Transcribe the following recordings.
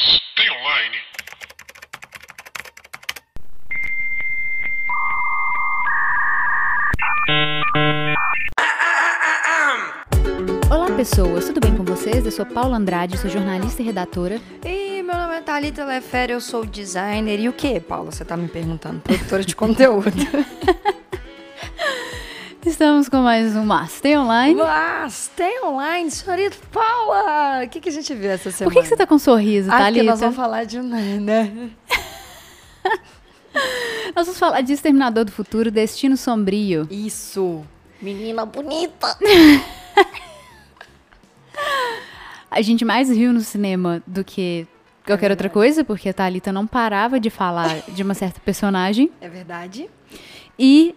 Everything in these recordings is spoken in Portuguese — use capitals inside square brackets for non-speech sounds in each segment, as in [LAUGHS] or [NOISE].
Tem online? Olá, pessoas, tudo bem com vocês? Eu sou Paula Andrade, sou jornalista e redatora. E meu nome é Thalita Lefere, eu sou designer. E o que, Paula? Você tá me perguntando? Produtora de [LAUGHS] conteúdo. Estamos com mais um Mas Tem Online. Mas tem online, senhorita Paula! O que, que a gente viu essa semana? Por que, que você tá com um sorriso, Ah, porque nós vamos falar de um, né? [LAUGHS] Nós vamos falar de Exterminador do Futuro, Destino Sombrio. Isso! Menina bonita! [LAUGHS] A gente mais riu no cinema do que qualquer outra coisa, porque a Thalita não parava de falar de uma certa personagem. É verdade? E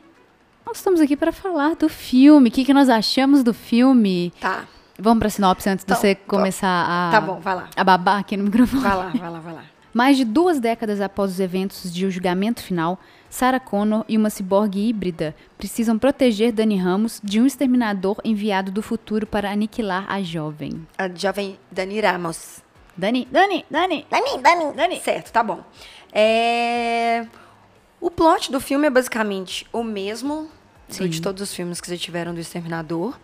nós estamos aqui para falar do filme. O que, que nós achamos do filme? Tá. Vamos pra sinopse antes de Então, você tá. começar a, Tá bom, vai lá. a babar aqui no microfone. Vai lá, vai lá, vai lá. [LAUGHS] Mais de duas décadas após os eventos de O Julgamento Final, Sarah Connor e uma ciborgue híbrida precisam proteger Dani Ramos de um exterminador enviado do futuro para aniquilar a jovem. A jovem Dani Ramos. Dani, Dani, Dani! Dani, Dani, Dani. Certo, tá bom. É... O plot do filme é basicamente o mesmo Sim. de todos os filmes que já tiveram do Exterminador.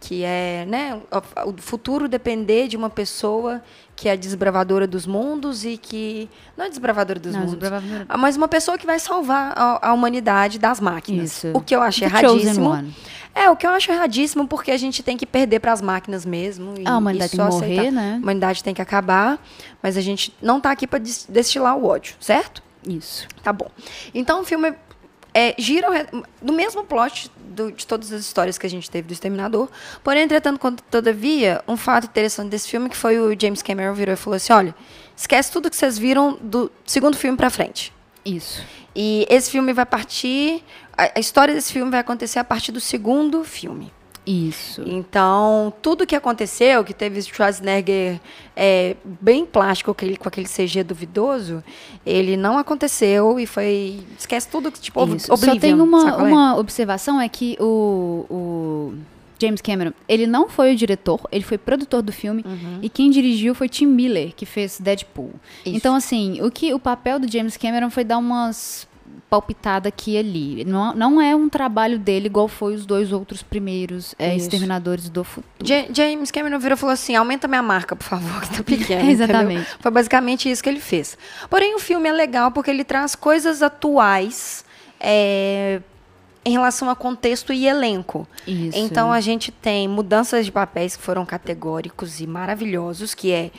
Que é, né, o futuro depender de uma pessoa que é desbravadora dos mundos e que. Não é desbravadora dos Não, mundos. desbravadora- ah, Mas uma pessoa que vai salvar a, a humanidade das máquinas. Isso. O que eu acho The erradíssimo. É, o que eu acho erradíssimo, porque a gente tem que perder para as máquinas mesmo. E, A humanidade tem que morrer, aceitar. né? A humanidade tem que acabar, mas a gente não tá aqui para destilar o ódio, certo? Isso. Tá bom. Então o filme é, gira no mesmo plot do- de todas as histórias que a gente teve do Exterminador. Porém, entretanto, quando- todavia, um fato interessante desse filme que foi o James Cameron virou e falou assim: olha, esquece tudo que vocês viram do segundo filme pra frente. Isso. E esse filme vai partir. A, a história desse filme vai acontecer a partir do segundo filme. Isso. Então, tudo que aconteceu, que teve Schwarzenegger é, bem plástico, com aquele, com aquele CG duvidoso, ele não aconteceu e foi. Esquece tudo que, tipo, ob- Isso. Oblivion. Só tem uma, é? uma observação, é que o, o James Cameron, ele não foi o diretor, ele foi produtor do filme, e quem dirigiu foi Tim Miller, que fez Deadpool. Isso. Então, assim, o, que, o papel do James Cameron foi dar umas palpitadas aqui e ali. Não, não é um trabalho dele igual foi os dois outros primeiros é. Exterminadores do Futuro. Ja- James Cameron virou e falou assim: aumenta minha marca, por favor, que tá pequena. [LAUGHS] Exatamente. entendeu? Foi basicamente isso que ele fez. Porém, o filme é legal porque ele traz coisas atuais é, em relação a contexto e elenco. Isso. Então a gente tem mudanças de papéis que foram categóricos e maravilhosos, que é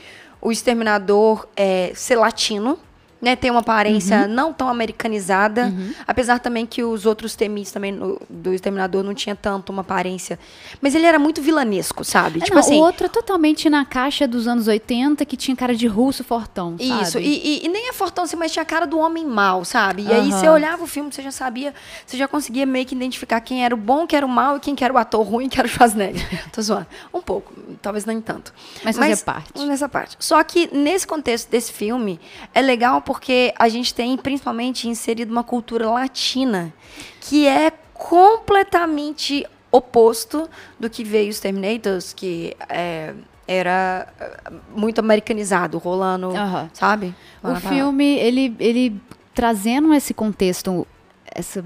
o exterminador é, ser latino. Né, tem uma aparência não tão americanizada, apesar também que os outros temis também no- do Exterminador não tinha tanto uma aparência. Mas ele era muito vilanesco, sabe? É, tipo não, assim. o outro é totalmente na caixa dos anos 80, que tinha cara de russo fortão, sabe? Isso, e, e- e nem é fortão assim, mas tinha a cara do homem mau, sabe? E aí Aham. você olhava o filme, você já sabia, você já conseguia meio que identificar quem era o bom, quem era o mau e quem que era o ator ruim, que era o Schwarzenegger. [LAUGHS] Tô zoando. Um pouco, talvez nem tanto. Mas fazia parte. Nessa parte. Só que nesse contexto desse filme, é legal porque a gente tem principalmente inserido uma cultura latina que é completamente oposto do que veio os Terminators, que é, era eh, muito americanizado, rolando, sabe? O Lá lá. filme, ele, ele trazendo esse contexto, essa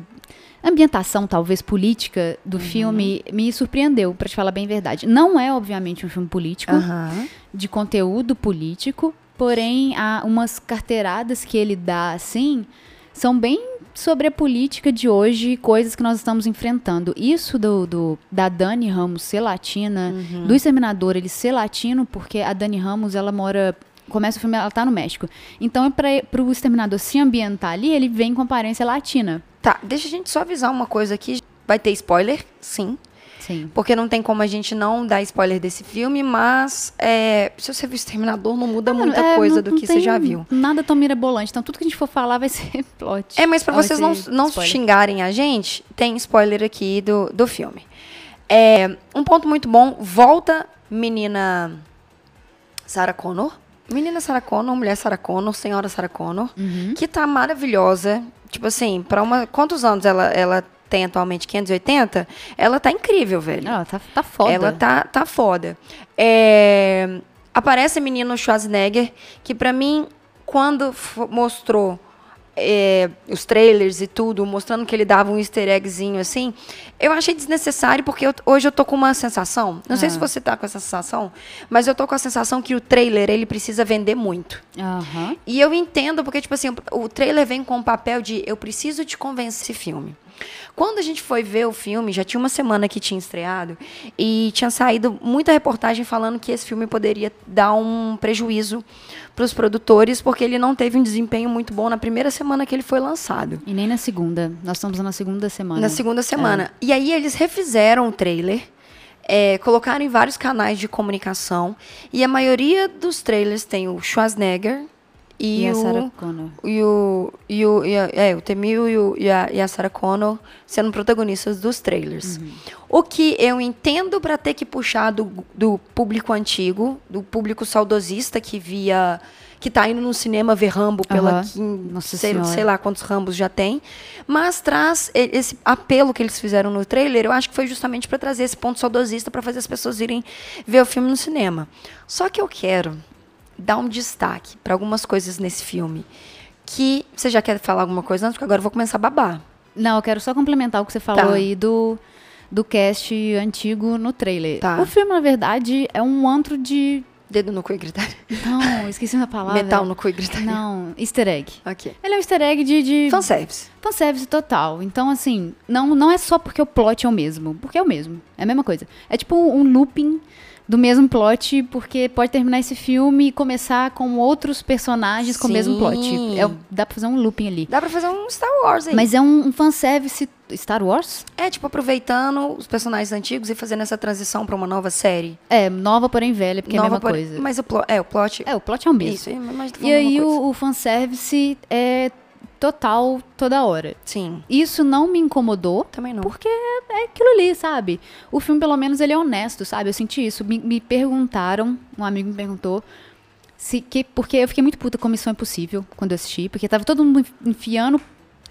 ambientação, talvez, política do Uhum. filme, me surpreendeu, pra te falar bem a verdade. Não é, obviamente, um filme político, Aham. de conteúdo político, porém, há umas carteiradas que ele dá, assim, são bem sobre a política de hoje, coisas que nós estamos enfrentando. Isso do, do- da Dani Ramos ser latina, Uhum. do Exterminador ele ser latino, porque a Dani Ramos, ela mora... Começa o filme, ela tá no México. Então, para o Exterminador se ambientar ali, ele vem com aparência latina. Tá, deixa a gente só avisar uma coisa aqui. Vai ter spoiler, sim. Sim. Porque não tem como a gente não dar spoiler desse filme, mas é, se você viu Exterminador, não muda muita É, coisa não- do não que você já viu. Nada tão mirabolante. Então, tudo que a gente for falar vai ser [LAUGHS] plot. É, mas pra Vai vocês não, não spoiler. xingarem a gente, tem spoiler aqui do, do filme. É, um ponto muito bom, volta menina Sarah Connor. Menina Sarah Connor, mulher Sarah Connor, senhora Sarah Connor, Uhum. que tá maravilhosa. Tipo assim, pra uma. Quantos anos ela, ela tem atualmente? 580? Ela tá incrível, velho. Ela tá, tá foda. Ela tá, tá foda. É, aparece a menina Schwarzenegger, que pra mim, quando mostrou é, os trailers e tudo, mostrando que ele dava um easter eggzinho assim, eu achei desnecessário, porque eu- hoje eu tô com uma sensação, não sei Ah. se você tá com essa sensação, mas eu tô com a sensação que o trailer, ele precisa vender muito. Aham. E eu entendo, porque, tipo assim, o trailer vem com o papel de eu preciso te convencer esse filme. Quando a gente foi ver o filme, já tinha uma semana que tinha estreado, e tinha saído muita reportagem falando que esse filme poderia dar um prejuízo para os produtores, porque ele não teve um desempenho muito bom na primeira semana que ele foi lançado. E nem na segunda. Nós estamos na segunda semana. Na segunda semana. E aí eles refizeram o trailer, é, colocaram em vários canais de comunicação, e a maioria dos trailers tem o Schwarzenegger e, E, a o Sarah Connor. e o, e o, e a, é, o Temil e, o, e, a, e a Sarah Connor sendo protagonistas dos trailers. O que eu entendo para ter que puxar do, do público antigo, do público saudosista que via. que tá indo no cinema ver Rambo pela Nossa sei, sei lá quantos Rambos já tem. Mas traz esse apelo que eles fizeram no trailer, eu acho que foi justamente para trazer esse ponto saudosista para fazer as pessoas irem ver o filme no cinema. Só que eu quero dar um destaque para algumas coisas nesse filme. Que. Você já quer falar alguma coisa antes? Porque agora eu vou começar a babar. Não, eu quero só complementar o que você falou Tá. aí do, do cast antigo no trailer. Tá. O filme, na verdade, é um antro de. Dedo no cu e gritaria. Não, [LAUGHS] esqueci uma palavra. Metal no cu e gritaria. Não, easter egg. Ok. Ele é um easter egg de. de Fanservice. fanservice total. Então, assim, não, não é só porque o plot é o mesmo. Porque é o mesmo. É a mesma coisa. É tipo um looping do mesmo plot, porque pode terminar esse filme e começar com outros personagens com o mesmo plot. É, dá pra fazer um looping ali. Dá pra fazer um Star Wars aí. Mas é um, um fanservice. Star Wars? É, tipo, aproveitando os personagens antigos e fazendo essa transição pra uma nova série. É, nova, porém velha, porque é a nova mesma por- coisa. Mas o plot. É, o plot. É, o plot é o mesmo. Isso, mas E aí o, o fanservice é total toda hora. Sim. Isso não me incomodou, Também não. porque é aquilo ali, sabe? O filme, pelo menos, ele é honesto, sabe? Eu senti isso. Me, me perguntaram, um amigo me perguntou, se que, porque eu fiquei muito puta com Missão Impossível quando eu assisti, porque tava todo mundo enfiando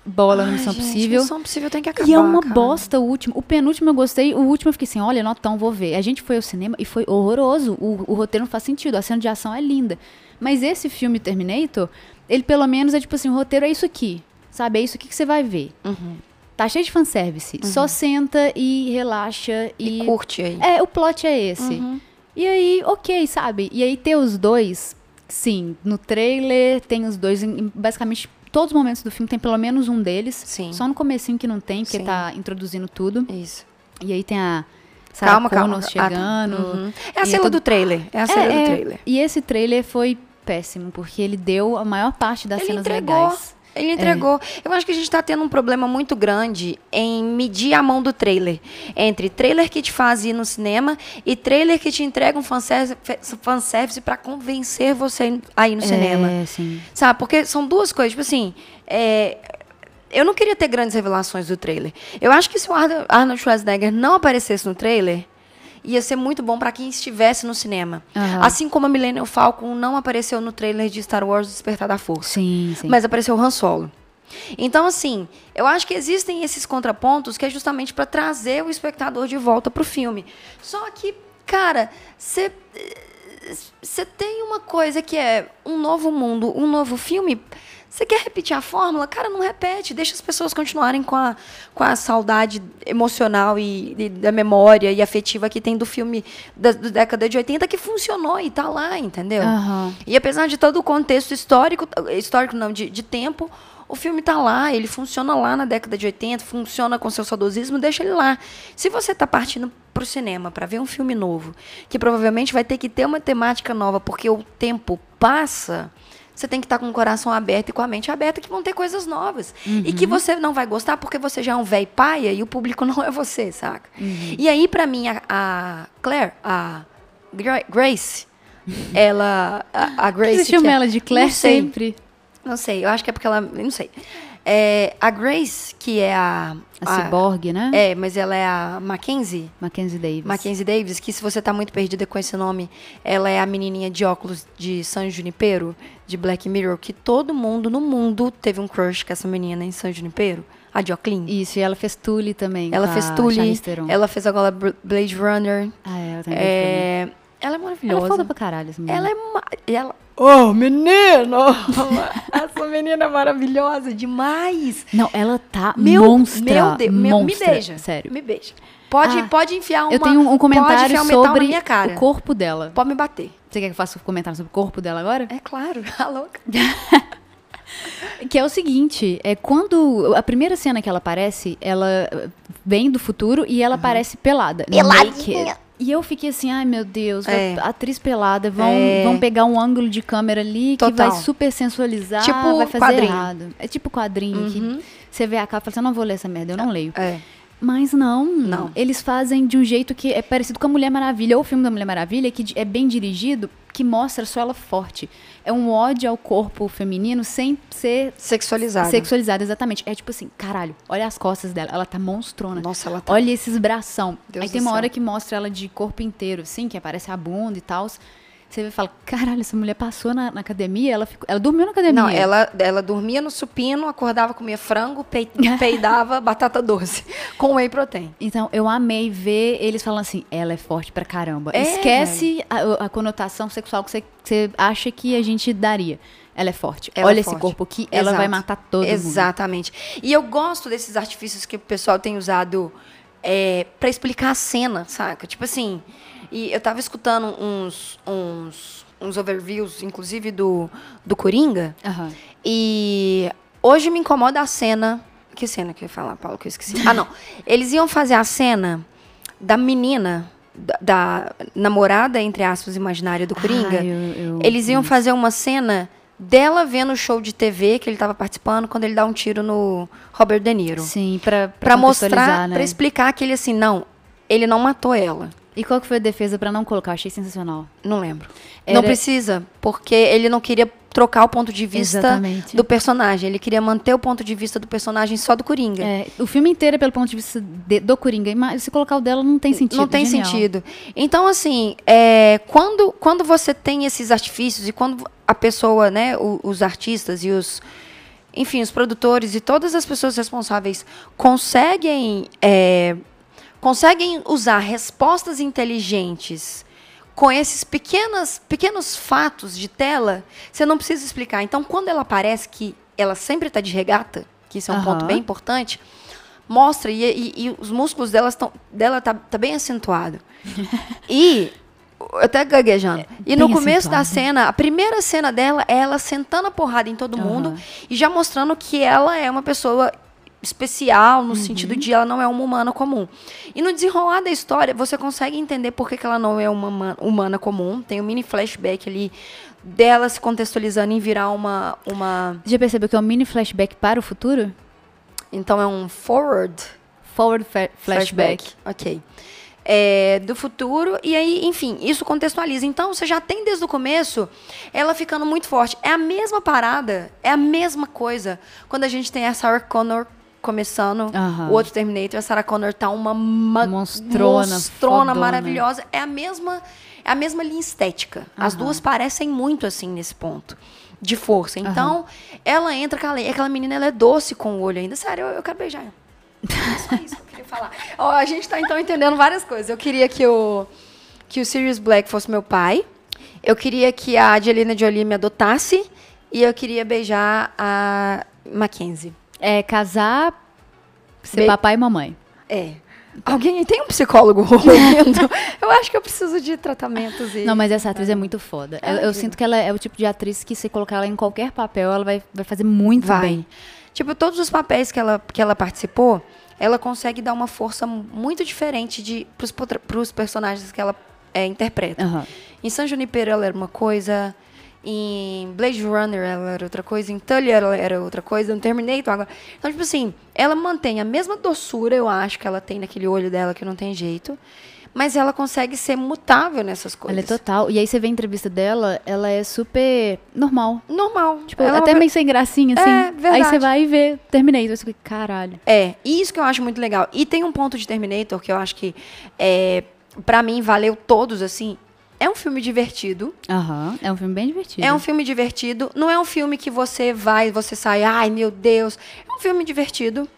bola no Ai, Missão gente, Impossível. Missão Possível tem que acabar. E é uma cara. bosta o último. O penúltimo eu gostei, o último eu fiquei assim, olha, notão, vou ver. A gente foi ao cinema e foi horroroso. O, o roteiro não faz sentido, a cena de ação é linda. Mas esse filme, Terminator, ele pelo menos é tipo assim, o roteiro é isso aqui. Sabe, é isso aqui que você vai ver. Uhum. Tá cheio de fanservice. Só senta e relaxa E, e... curte aí. É, o plot é esse. Uhum. E aí, ok, sabe? E aí ter os dois, sim, no trailer tem os dois, em, em basicamente todos os momentos do filme tem pelo menos um deles. Sim. Só no comecinho que não tem, porque Sim. tá introduzindo tudo. Isso. E aí tem a Sarah Calma, calma. Connor Ah, tá. chegando. Uhum. É a cena todo- do trailer. É a cena É, do é, trailer. E esse trailer foi péssimo, porque ele deu a maior parte das Ele cenas entregou. legais. Ele entregou. Eu acho que a gente tá tendo um problema muito grande em medir a mão do trailer. Entre trailer que te faz ir no cinema e trailer que te entrega um fanservice, fanservice pra convencer você a ir no cinema. É, sim. Sabe? Porque são duas coisas. Tipo assim, é, eu não queria ter grandes revelações do trailer. Eu acho que se o Arno- Arnold Schwarzenegger não aparecesse no trailer, ia ser muito bom pra quem estivesse no cinema. Aham. Assim como a Millennium Falcon não apareceu no trailer de Star Wars Despertar da Força. Sim, sim. Mas apareceu o Han Solo. Então, assim, eu acho que existem esses contrapontos que é justamente para trazer o espectador de volta pro filme. Só que, cara, você você tem uma coisa que é um novo mundo, um novo filme. Você quer repetir a fórmula? Cara, não repete. Deixa as pessoas continuarem com a, com a saudade emocional e, e da memória e afetiva que tem do filme da, da década de 80 que funcionou e tá lá, entendeu? Aham. E apesar de todo o contexto histórico, histórico não, de, de tempo, o filme tá lá, ele funciona lá na década de 80, funciona com seu saudosismo, deixa ele lá. Se você tá partindo pro cinema para ver um filme novo, que provavelmente vai ter que ter uma temática nova, porque o tempo passa, você tem que estar com o coração aberto e com a mente aberta que vão ter coisas novas. E que você não vai gostar porque você já é um velho paia e o público [LAUGHS] não é você, saca? E aí, para mim, a, a Claire, a Gra- Grace, [LAUGHS] ela. A, a Grace. você chama é- ela de Claire Não sempre? Não sei, eu acho que é porque ela. Não sei. É, a Grace, que é a. A Cyborg, né? É, mas ela é a Mackenzie. Mackenzie Davis. Mackenzie Davis, que se você tá muito perdida com esse nome, ela é a menininha de óculos de San Junipero, de Black Mirror, que todo mundo no mundo teve um crush com essa menina em San Junipero, a óculos. Isso, e ela fez Tully também. Ela fez Tully, ela fez agora Blade Runner. Ah, é, eu também. É, Ela é maravilhosa. Ela é foda pra caralho, essa menina. Ela é. Ela... Oh, menino! [LAUGHS] Essa menina é maravilhosa demais. Não, ela tá meu, monstra. Meu Deus, meu, me beija. Sério. Me beija. Pode, ah, pode enfiar uma. Eu tenho um comentário sobre o corpo dela. Pode me bater. Você quer que eu faça um comentário sobre o corpo dela agora? É claro, a [LAUGHS] louca. [LAUGHS] que é o seguinte, é quando a primeira cena que ela aparece, ela vem do futuro e ela uhum. aparece pelada. Peladinha. E eu fiquei assim, ai meu Deus, é. atriz pelada, vão, é. vão pegar um ângulo de câmera ali Total. que vai super sensualizar, tipo vai fazer quadrinho. errado. É tipo quadrinho uhum. que você vê a capa e fala assim, eu não vou ler essa merda, eu não leio. É. Mas não, não. Eles fazem de um jeito que é parecido com a Mulher Maravilha, ou o filme da Mulher Maravilha, que é bem dirigido, que mostra só ela forte. É um ódio ao corpo feminino sem ser sexualizado. Sexualizado, exatamente. É tipo assim, caralho, olha as costas dela, ela tá monstrona. Nossa, ela tá. Olha esses bração. Deus Aí tem uma céu. hora que mostra ela de corpo inteiro, assim, que aparece a bunda e tal. Você fala, caralho, essa mulher passou na, na, academia, ela, ficou, ela dormiu na academia. Não, ela, ela dormia no supino, acordava, comia frango, [LAUGHS] peidava batata doce, [LAUGHS] com whey protein. Então, eu amei ver eles falando assim, ela é forte pra caramba. É, Esquece a, a, conotação sexual que você, você acha que a gente daria ela é forte. Ela Olha é forte. esse corpo aqui, Exato. ela vai matar todo Exatamente. mundo. Exatamente. E eu gosto desses artifícios que o pessoal tem usado é, para explicar a cena, saca? Tipo assim, e eu tava escutando uns, uns, uns overviews, inclusive do, do Coringa. Uhum. E hoje me incomoda a cena. Que cena que eu ia falar, Paulo, que eu esqueci? ah, não. [LAUGHS] Eles iam fazer a cena da menina, da, da namorada, entre aspas, imaginária do Coringa. Ah, eu, eu, Eles iam fazer uma cena dela vendo o show de TV que ele estava participando quando ele dá um tiro no Robert De Niro. Sim, pra mostrar, né? pra explicar que ele assim, não, ele não matou ela. E qual que foi a defesa para não colocar? Achei sensacional. Não lembro. Era... Não precisa, porque ele não queria trocar o ponto de vista Exatamente. do personagem. Ele queria manter o ponto de vista do personagem só do Coringa. É, o filme inteiro é pelo ponto de vista de, do Coringa. Mas se colocar o dela, não tem sentido. Não tem Genial. sentido. Então, assim, é, quando, quando você tem esses artifícios e quando a pessoa, né, os, os artistas e os enfim, os produtores e todas as pessoas responsáveis conseguem é, conseguem usar respostas inteligentes com esses pequenos, pequenos fatos de tela, você não precisa explicar. Então, quando ela aparece que ela sempre está de regata, que isso é um uhum. ponto bem importante, mostra e, e, e os músculos dela estão dela tá, tá bem acentuado. [LAUGHS] e até gaguejando. É, e no começo acentuado. da cena, a primeira cena dela é ela sentando a porrada em todo uhum. mundo e já mostrando que ela é uma pessoa especial no uhum. sentido de ela não é uma humana comum. E no desenrolar da história, você consegue entender por que, que ela não é uma humana comum. Tem um mini flashback ali dela se contextualizando em virar uma uma Já percebeu que é um mini flashback para o futuro? Então é um forward forward flashback. flashback. OK. É, do futuro, e aí, enfim, isso contextualiza. Então, você já tem desde o começo ela ficando muito forte. É a mesma parada, é a mesma coisa quando a gente tem a Sarah Connor começando o outro Terminator, a Sarah Connor tá uma ma monstrona, monstrona maravilhosa. É a mesma é a mesma linha estética. As duas parecem muito assim nesse ponto de força. Então, ela entra aquela, aquela menina, ela é doce com o olho ainda. Sério, eu, eu quero beijar ela. É só isso que eu queria falar. Ó, a gente tá então entendendo várias coisas. Eu queria que o que o Sirius Black fosse meu pai. Eu queria que a Angelina Jolie me adotasse e eu queria beijar a Mackenzie. É casar, ser Be papai e mamãe. É. Alguém tem um psicólogo ouvindo? [LAUGHS] eu acho que eu preciso de tratamentos. E... Não, mas essa atriz é muito foda. É eu, eu, sinto que ela é o tipo de atriz que, se colocar ela em qualquer papel, ela vai, vai fazer muito vai. bem. Tipo, todos os papéis que ela, que ela participou, ela consegue dar uma força muito diferente para os personagens que ela é, interpreta. Uhum. Em San Junipero ela era uma coisa, em Blade Runner ela era outra coisa, em Tully ela era outra coisa, no Terminator agora. Então, tipo assim, ela mantém a mesma doçura, eu acho, que ela tem naquele olho dela que não tem jeito. Mas ela consegue ser mutável nessas coisas. Ela é total. E aí você vê a entrevista dela, ela é super normal. Normal. Tipo, ela até é... meio sem gracinha, assim. É, verdade. Aí você vai e vê Terminator. Você fica, caralho. É, e isso que eu acho muito legal. E tem um ponto de Terminator que eu acho que, é, para mim, valeu todos, assim. É um filme divertido. Aham, uhum, é um filme bem divertido. É um filme divertido. Não é um filme que você vai, você sai, ai meu Deus. É um filme divertido.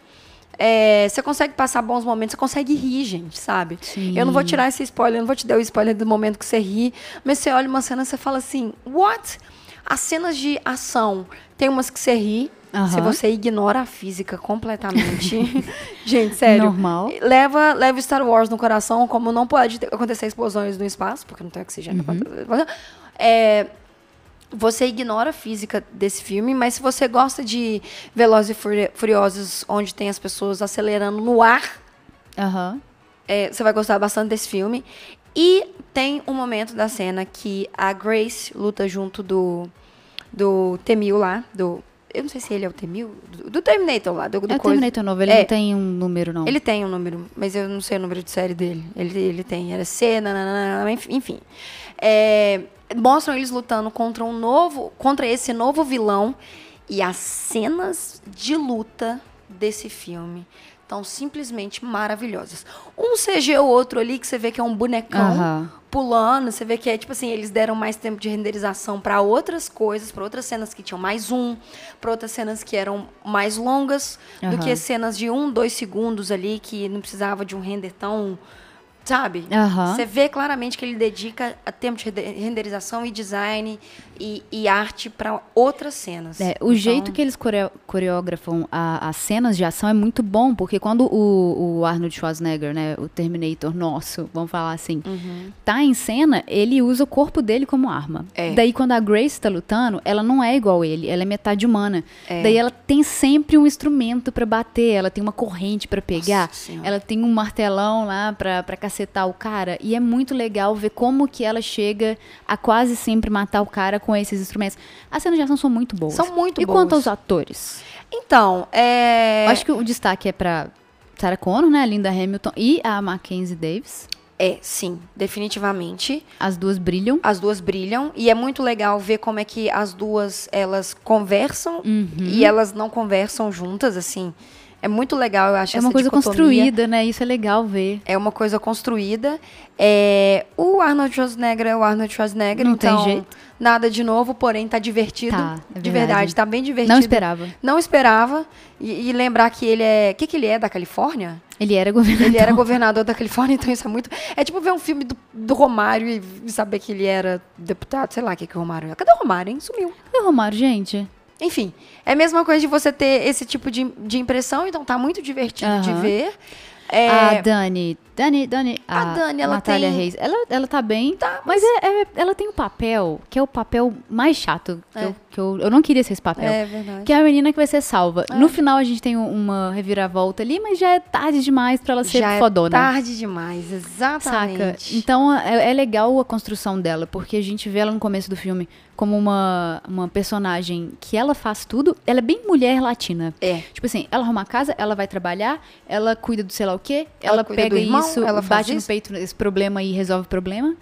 É, você consegue passar bons momentos, você consegue rir, gente, sabe? Sim. Eu não vou tirar esse spoiler, eu não vou te dar o spoiler do momento que você ri, mas você olha uma cena e você fala assim, what? As cenas de ação, tem umas que você ri, Aham. se você ignora a física completamente. [LAUGHS] gente, sério. Normal. Leva, leva Star Wars no coração, como não pode ter- acontecer explosões no espaço, porque não tem oxigênio. Uhum. É, você ignora a física desse filme, mas se você gosta de Velozes e Furi- Furiosos, onde tem as pessoas acelerando no ar, Aham. é, você vai gostar bastante desse filme. E tem um momento da cena que a Grace luta junto do, do Temil lá, do... Eu não sei se ele é o Temil, do, do Terminator lá, do, do É o coisa. Terminator novo, ele É. não tem um número, não. Ele tem um número, mas eu não sei o número de série dele. Ele, ele tem, era C, nananana, enf- enfim. É, mostram eles lutando contra um novo, contra esse novo vilão e as cenas de luta desse filme estão simplesmente maravilhosas. Um CG ou outro ali que você vê que é um bonecão pulando, você vê que é tipo assim, eles deram mais tempo de renderização para outras coisas, para outras cenas que tinham mais um, para outras cenas que eram mais longas do que cenas de um, dois segundos ali que não precisava de um render tão, sabe? Aham. Você vê claramente que ele dedica a tempo de rende- renderização e design e, e arte para outras cenas. É, o Então, jeito que eles coreo- coreografam as cenas de ação é muito bom, porque quando o, o Arnold Schwarzenegger, né, o Terminator nosso, vamos falar assim, Uhum. tá em cena, ele usa o corpo dele como arma. É. Daí quando a Grace tá lutando, ela não é igual ele, ela é metade humana. É. Daí ela tem sempre um instrumento pra bater, ela tem uma corrente pra pegar, Nossa ela tem um martelão lá pra, pra cacetar o cara, e é muito legal ver como que ela chega a quase sempre matar o cara com esses instrumentos. As cenas de ação são muito boas. São muito e boas. quanto aos atores? Então, é... Eu acho que o destaque é pra Sarah Connor, né, a Linda Hamilton e a Mackenzie Davis. É, sim, definitivamente. As duas brilham. As duas brilham e é muito legal ver como é que as duas elas conversam Uhum. e elas não conversam juntas assim. É muito legal, eu acho É uma coisa dicotomia. construída, né? Isso é legal ver. É uma coisa construída. É, o Arnold Schwarzenegger é o Arnold Schwarzenegger, Não tem então jeito. nada de novo, porém tá divertido. Tá, é de verdade. verdade, tá bem divertido. Não esperava. Não esperava. E, e lembrar que ele é. O que, que ele é da Califórnia? Ele era governador. Ele era governador da Califórnia, então isso é muito. É tipo ver um filme do, do Romário e, e saber que ele era deputado, sei lá o que, que o Romário é. Cadê o Romário, hein? Sumiu. Cadê o Romário, gente? Enfim, é a mesma coisa de você ter esse tipo de, de impressão, então tá muito divertido de Aham. ver. É, A Dani. Dani, Dani. A Dani, ela Natália tem- Reis. Ela, ela tá bem. Tá, mas é- é- ela tem um papel que é o papel mais chato. Que, É. eu, que eu, eu não queria ser esse papel. é verdade. Que é a menina que vai ser salva. No final a gente tem um- uma reviravolta ali, mas já é tarde demais pra ela ser Já fodona. é tarde demais, Saca? exatamente. Então é, é legal a construção dela, porque a gente vê ela no começo do filme como uma, uma personagem que ela faz tudo. Ela é bem mulher latina. É. Tipo assim, ela arruma a casa, ela vai trabalhar, ela cuida do sei lá o quê, Ela ela, cuida do pega irmão, isso, ela bate isso. no peito esse problema e resolve o problema.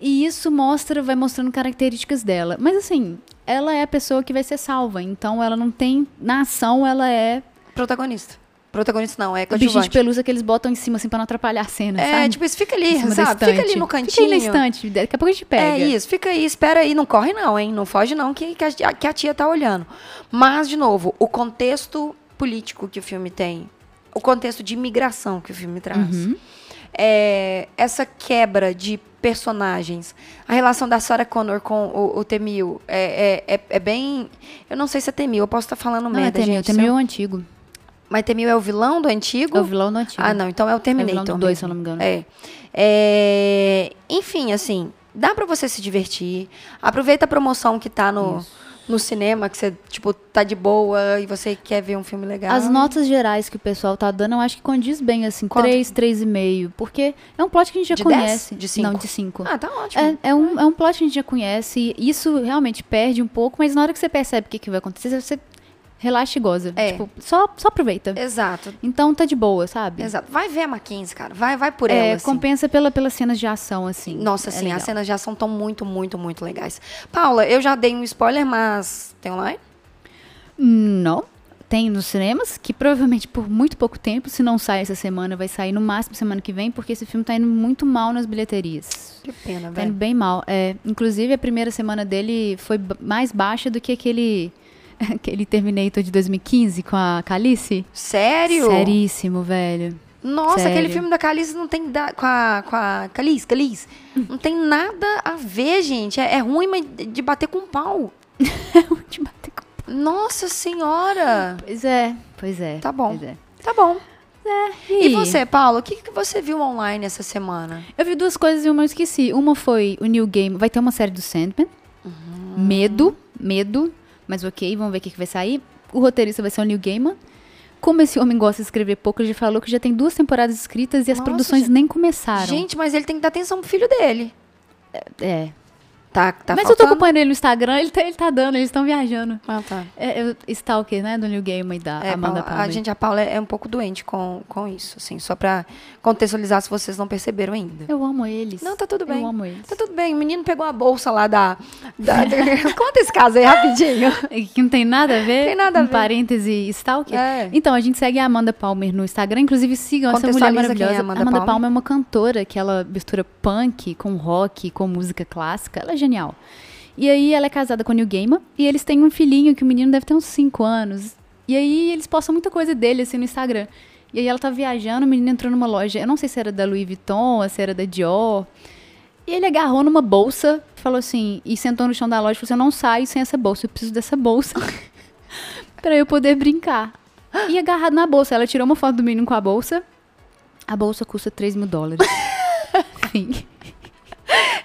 E isso mostra, vai mostrando características dela. Mas assim, ela é a pessoa que vai ser salva. Então ela não tem. Na ação, ela é Protagonista. Protagonista não, é o bichinho de coadjuvante. pelúcia que eles botam em cima, assim, pra não atrapalhar a cena. É, sabe? tipo, isso fica ali, sabe? Fica ali no Fica cantinho. aí na estante. Daqui a pouco a gente pega. É isso, fica aí, espera aí, não corre não, hein? Não foge não, que, que, a, que a tia tá olhando. Mas, de novo, o contexto político que o filme tem, o contexto de imigração que o filme traz, Uhum. É, essa quebra de personagens, a relação da Sarah Connor com o, o Temil, é, é, é, é bem... Eu não sei se é Temil, eu posso estar falando Não, é merda, Temil. gente. Temil é o antigo. Mas Temil é o vilão do antigo? É o vilão do antigo. Ah, não, então é o Terminator. É o vilão do dois, mesmo. se eu não me engano. É. É, Enfim, assim, dá pra você se divertir. Aproveita a promoção que tá no, no cinema, que você, tipo, tá de boa e você quer ver um filme legal. As notas gerais que o pessoal tá dando, eu acho que condiz bem, assim, Quanto? 3, 3,5. Porque é um plot que a gente já De 10? conhece. De cinco? Não, de 5. Ah, tá ótimo. É, é, um, é um plot que a gente já conhece. E isso realmente perde um pouco, mas na hora que você percebe o que, que vai acontecer, você relaxa e goza. É. Tipo, só, só aproveita. Exato. Então tá de boa, sabe? Exato. Vai ver a Mackenzie, cara. Vai, vai por É, ela, assim. compensa pela, pelas cenas de ação, assim. Nossa, É legal. as cenas de ação estão muito, muito, muito legais. Paula, eu já dei um spoiler, mas tem online? Não. Tem nos cinemas, que provavelmente por muito pouco tempo, se não sai essa semana, vai sair no máximo semana que vem, porque esse filme tá indo muito mal nas bilheterias. Que pena, Tá indo velho. bem mal. É, inclusive, a primeira semana dele foi mais baixa do que aquele [LAUGHS] Aquele Terminator de 2015 com a Calice. Sério? Seríssimo, velho. Nossa, Sério. aquele filme da Calice não tem. Da, com a. Com a Calice, Calice. Não tem nada a ver, gente. É, é ruim, mas de bater com pau. De bater com- Nossa senhora! Pois é, pois é. Tá bom. pois é. Tá bom. E, E você, Paulo, o que, que você viu online essa semana? Eu vi duas coisas e uma eu esqueci. Uma foi o New Game. Vai ter uma série do Sandman. Uhum. Medo, medo. Mas ok, vamos ver o que, que vai sair. O roteirista vai ser o New Gaiman. Como esse homem gosta de escrever pouco, ele falou que já tem duas temporadas escritas e as Nossa, produções gente. nem começaram. Gente, mas ele tem que dar atenção pro filho dele. é. Tá, tá Mas eu faltando? tô acompanhando ele no Instagram, ele tá, ele tá dando, eles estão viajando. Ah, tá. É, eu, Stalker, né? Do New Gaiman e da É, Amanda Paula, Palmer. a gente, a Paula é um pouco doente com, com isso, assim, só pra contextualizar se vocês não perceberam ainda. Eu amo eles. Não, tá tudo bem. Eu amo eles. Tá tudo bem, o menino pegou a bolsa lá da... da- [LAUGHS] Conta esse caso aí rapidinho. Que não tem nada a ver Tem nada a ver. parêntese Stalker. É. Então, a gente segue a Amanda Palmer no Instagram. Inclusive, sigam essa mulher é maravilhosa. Amanda Amanda Palmer. Palmer é uma cantora que ela mistura punk com rock, com música clássica. Ela é genial. E aí, ela é casada com o Neil Gaiman. E eles têm um filhinho que o menino deve ter uns 5 anos. E aí, eles postam muita coisa dele, assim, no Instagram. E aí, ela tá viajando, o menino entrou numa loja. Eu não sei se era da Louis Vuitton, ou se era da Dior. E ele agarrou numa bolsa, falou assim, e sentou no chão da loja e falou assim: Eu não saio sem essa bolsa, eu preciso dessa bolsa [LAUGHS] pra eu poder brincar. E agarrado na bolsa, ela tirou uma foto do menino com a bolsa. A bolsa custa 3 mil dólares. [LAUGHS] Enfim.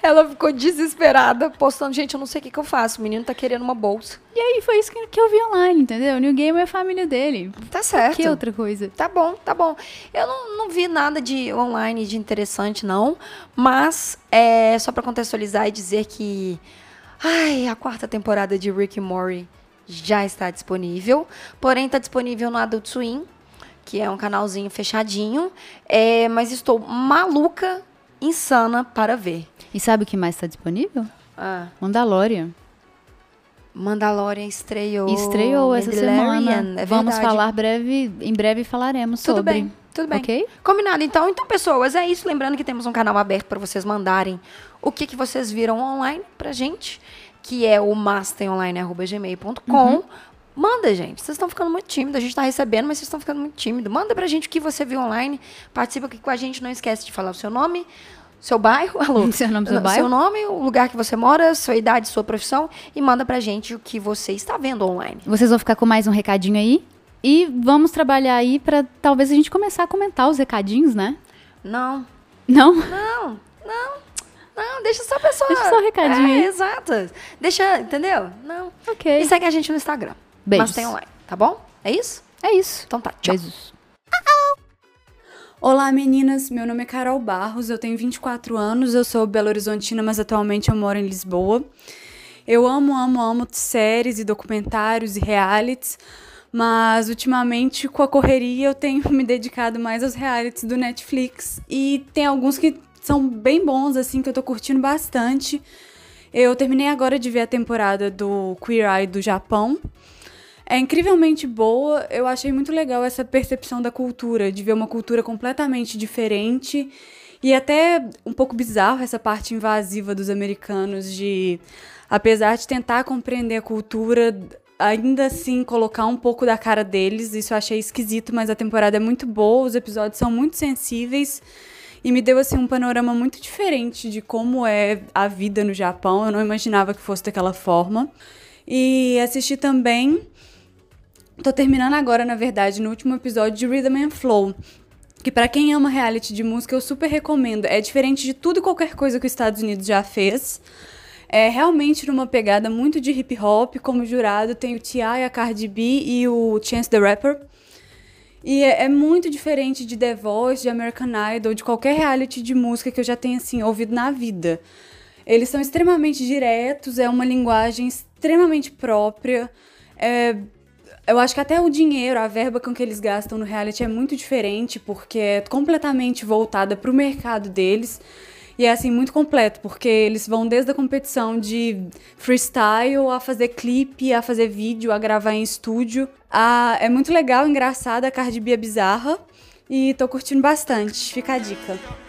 Ela ficou desesperada, postando, gente, eu não sei o que, que eu faço, o menino tá querendo uma bolsa. E aí foi isso que, que eu vi online, entendeu? O New Game é a família dele. Tá certo. Que outra coisa? Tá bom, tá bom. Eu não, não vi nada de online de interessante, não. Mas, é só pra contextualizar e dizer que. Ai, a quarta temporada de Rick and Morty já está disponível. Porém, tá disponível no Adult Swim, que é um canalzinho fechadinho. É, mas estou maluca, insana para ver. E sabe o que mais tá disponível? Ah, Mandalorian. Mandalorian estreou. Estreou essa semana. é Vamos falar breve, em breve falaremos Tudo sobre. bem, tudo bem. Ok? Combinado, então. Então, pessoas, é isso. Lembrando que temos um canal aberto para vocês mandarem o que, que vocês viram online pra gente, que é o masteronline.gmail.com. Uhum. Manda, gente. Vocês estão ficando muito tímidos. A gente tá recebendo, mas vocês estão ficando muito tímidos. Manda pra gente o que você viu online. Participa aqui com a gente. Não esquece de falar o seu nome, seu bairro, alô. [LAUGHS] Seu nome, seu bairro. Seu nome, o lugar que você mora, sua idade, sua profissão. E manda pra gente o que você está vendo online. Vocês vão ficar com mais um recadinho aí. E vamos trabalhar aí pra talvez a gente começar a comentar os recadinhos, né? Não, Não? Não, não, não, deixa só a pessoa. Deixa só o recadinho É, aí. exato. Deixa, entendeu? Não. Ok. E segue a gente no Instagram. Beijos. Mas tem online, tá bom? É isso? É isso. Então tá, tchau. Beijos. Olá meninas, meu nome é Carol Barros, eu tenho 24 anos, eu sou Belo Horizontina, mas atualmente eu moro em Lisboa. Eu amo, amo, amo séries e documentários e realities, mas ultimamente com a correria eu tenho [LAUGHS] me dedicado mais aos realities do Netflix e tem alguns que são bem bons, assim, que eu tô curtindo bastante. Eu terminei agora de ver a temporada do Queer Eye do Japão. É incrivelmente boa. Eu achei muito legal essa percepção da cultura, de ver uma cultura completamente diferente. E até um pouco bizarro essa parte invasiva dos americanos de, apesar de tentar compreender a cultura, ainda assim colocar um pouco da cara deles. Isso eu achei esquisito, mas a temporada é muito boa, os episódios são muito sensíveis. E me deu assim um panorama muito diferente de como é a vida no Japão. Eu não imaginava que fosse daquela forma. E assisti também Tô terminando agora, na verdade, no último episódio de Rhythm and Flow. Que pra quem ama reality de música, eu super recomendo. É diferente de tudo e qualquer coisa que os Estados Unidos já fez. É realmente numa pegada muito de hip hop. Como jurado, tem o T.I., a Cardi B e o Chance the Rapper. E é, é muito diferente de The Voice, de American Idol, de qualquer reality de música que eu já tenha, assim, ouvido na vida. Eles são extremamente diretos, é uma linguagem extremamente própria. É, eu acho que até o dinheiro, a verba com que eles gastam no reality é muito diferente, porque é completamente voltada para o mercado deles. E é assim, muito completo, porque eles vão desde a competição de freestyle a fazer clipe, a fazer vídeo, a gravar em estúdio. Ah, é muito legal, engraçada, a Cardi B é bizarra. E tô curtindo bastante. Fica a dica.